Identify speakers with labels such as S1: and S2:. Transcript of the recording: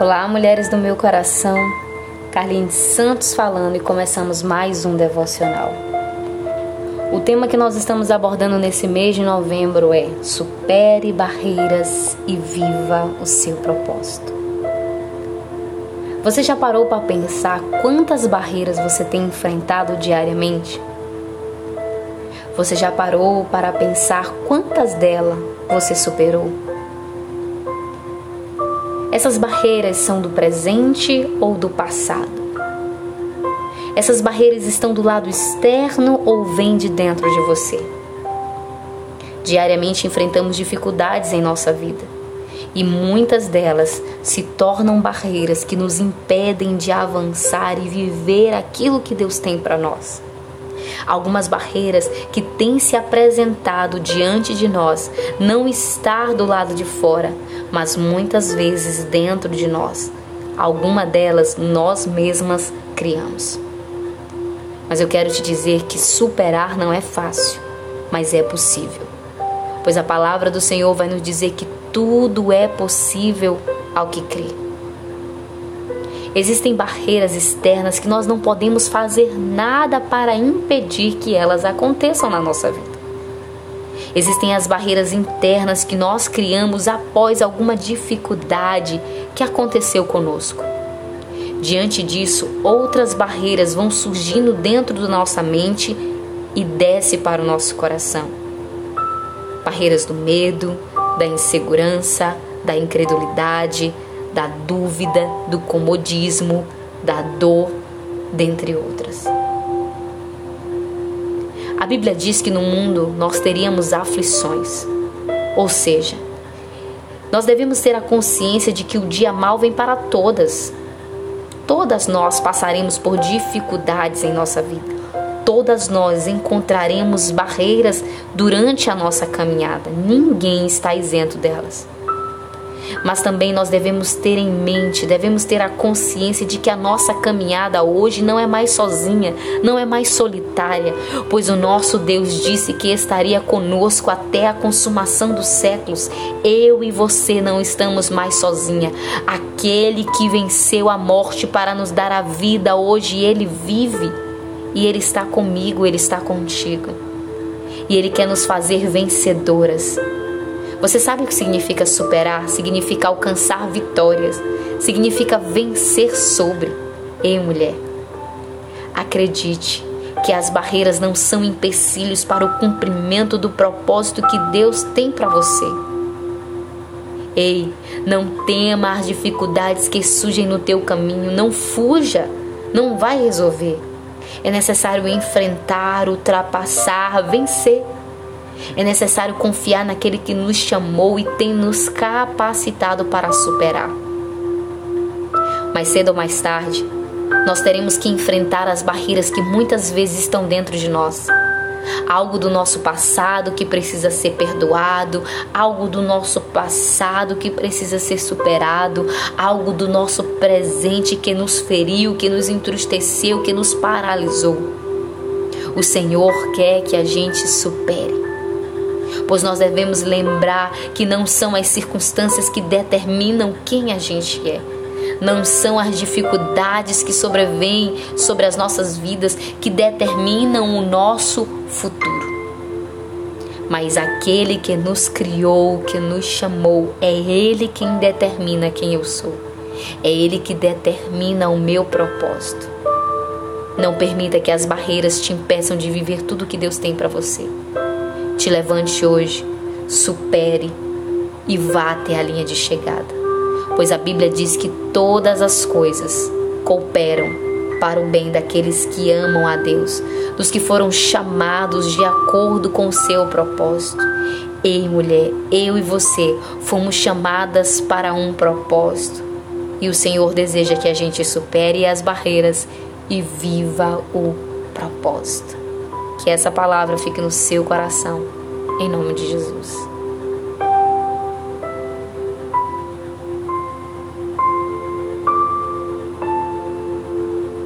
S1: Olá, mulheres do meu coração. Carlinhos Santos falando e começamos mais um devocional. O tema que nós estamos abordando nesse mês de novembro é Supere barreiras e viva o seu propósito. Você já parou para pensar quantas barreiras você tem enfrentado diariamente? Você já parou para pensar quantas delas você superou? Essas barreiras são do presente ou do passado? Essas barreiras estão do lado externo ou vêm de dentro de você? Diariamente enfrentamos dificuldades em nossa vida e muitas delas se tornam barreiras que nos impedem de avançar e viver aquilo que Deus tem para nós. Algumas barreiras que têm se apresentado diante de nós não estar do lado de fora, mas muitas vezes dentro de nós. Alguma delas nós mesmas criamos. Mas eu quero te dizer que superar não é fácil, mas é possível. Pois a palavra do Senhor vai nos dizer que tudo é possível ao que crê. Existem barreiras externas que nós não podemos fazer nada para impedir que elas aconteçam na nossa vida. Existem as barreiras internas que nós criamos após alguma dificuldade que aconteceu conosco. Diante disso, outras barreiras vão surgindo dentro da nossa mente e desce para o nosso coração. Barreiras do medo, da insegurança, da incredulidade, da dúvida, do comodismo, da dor, dentre outras. A Bíblia diz que no mundo nós teríamos aflições, ou seja, nós devemos ter a consciência de que o dia mal vem para todas. Todas nós passaremos por dificuldades em nossa vida. Todas nós encontraremos barreiras durante a nossa caminhada. Ninguém está isento delas mas também nós devemos ter em mente, devemos ter a consciência de que a nossa caminhada hoje não é mais sozinha, não é mais solitária, pois o nosso Deus disse que estaria conosco até a consumação dos séculos. Eu e você não estamos mais sozinha. Aquele que venceu a morte para nos dar a vida hoje, ele vive e ele está comigo, ele está contigo. E ele quer nos fazer vencedoras. Você sabe o que significa superar? Significa alcançar vitórias, significa vencer sobre. Ei, mulher, acredite que as barreiras não são empecilhos para o cumprimento do propósito que Deus tem para você. Ei, não tema as dificuldades que surgem no teu caminho, não fuja, não vai resolver. É necessário enfrentar, ultrapassar, vencer. É necessário confiar naquele que nos chamou e tem nos capacitado para superar. Mais cedo ou mais tarde, nós teremos que enfrentar as barreiras que muitas vezes estão dentro de nós. Algo do nosso passado que precisa ser perdoado, algo do nosso passado que precisa ser superado, algo do nosso presente que nos feriu, que nos entristeceu, que nos paralisou. O Senhor quer que a gente supere pois nós devemos lembrar que não são as circunstâncias que determinam quem a gente é. Não são as dificuldades que sobrevêm sobre as nossas vidas que determinam o nosso futuro. Mas aquele que nos criou, que nos chamou, é Ele quem determina quem eu sou. É Ele que determina o meu propósito. Não permita que as barreiras te impeçam de viver tudo que Deus tem para você. Te levante hoje, supere e vá até a linha de chegada. Pois a Bíblia diz que todas as coisas cooperam para o bem daqueles que amam a Deus, dos que foram chamados de acordo com o seu propósito. Ei, mulher, eu e você fomos chamadas para um propósito. E o Senhor deseja que a gente supere as barreiras e viva o propósito. Que essa palavra fique no seu coração. Em nome de Jesus.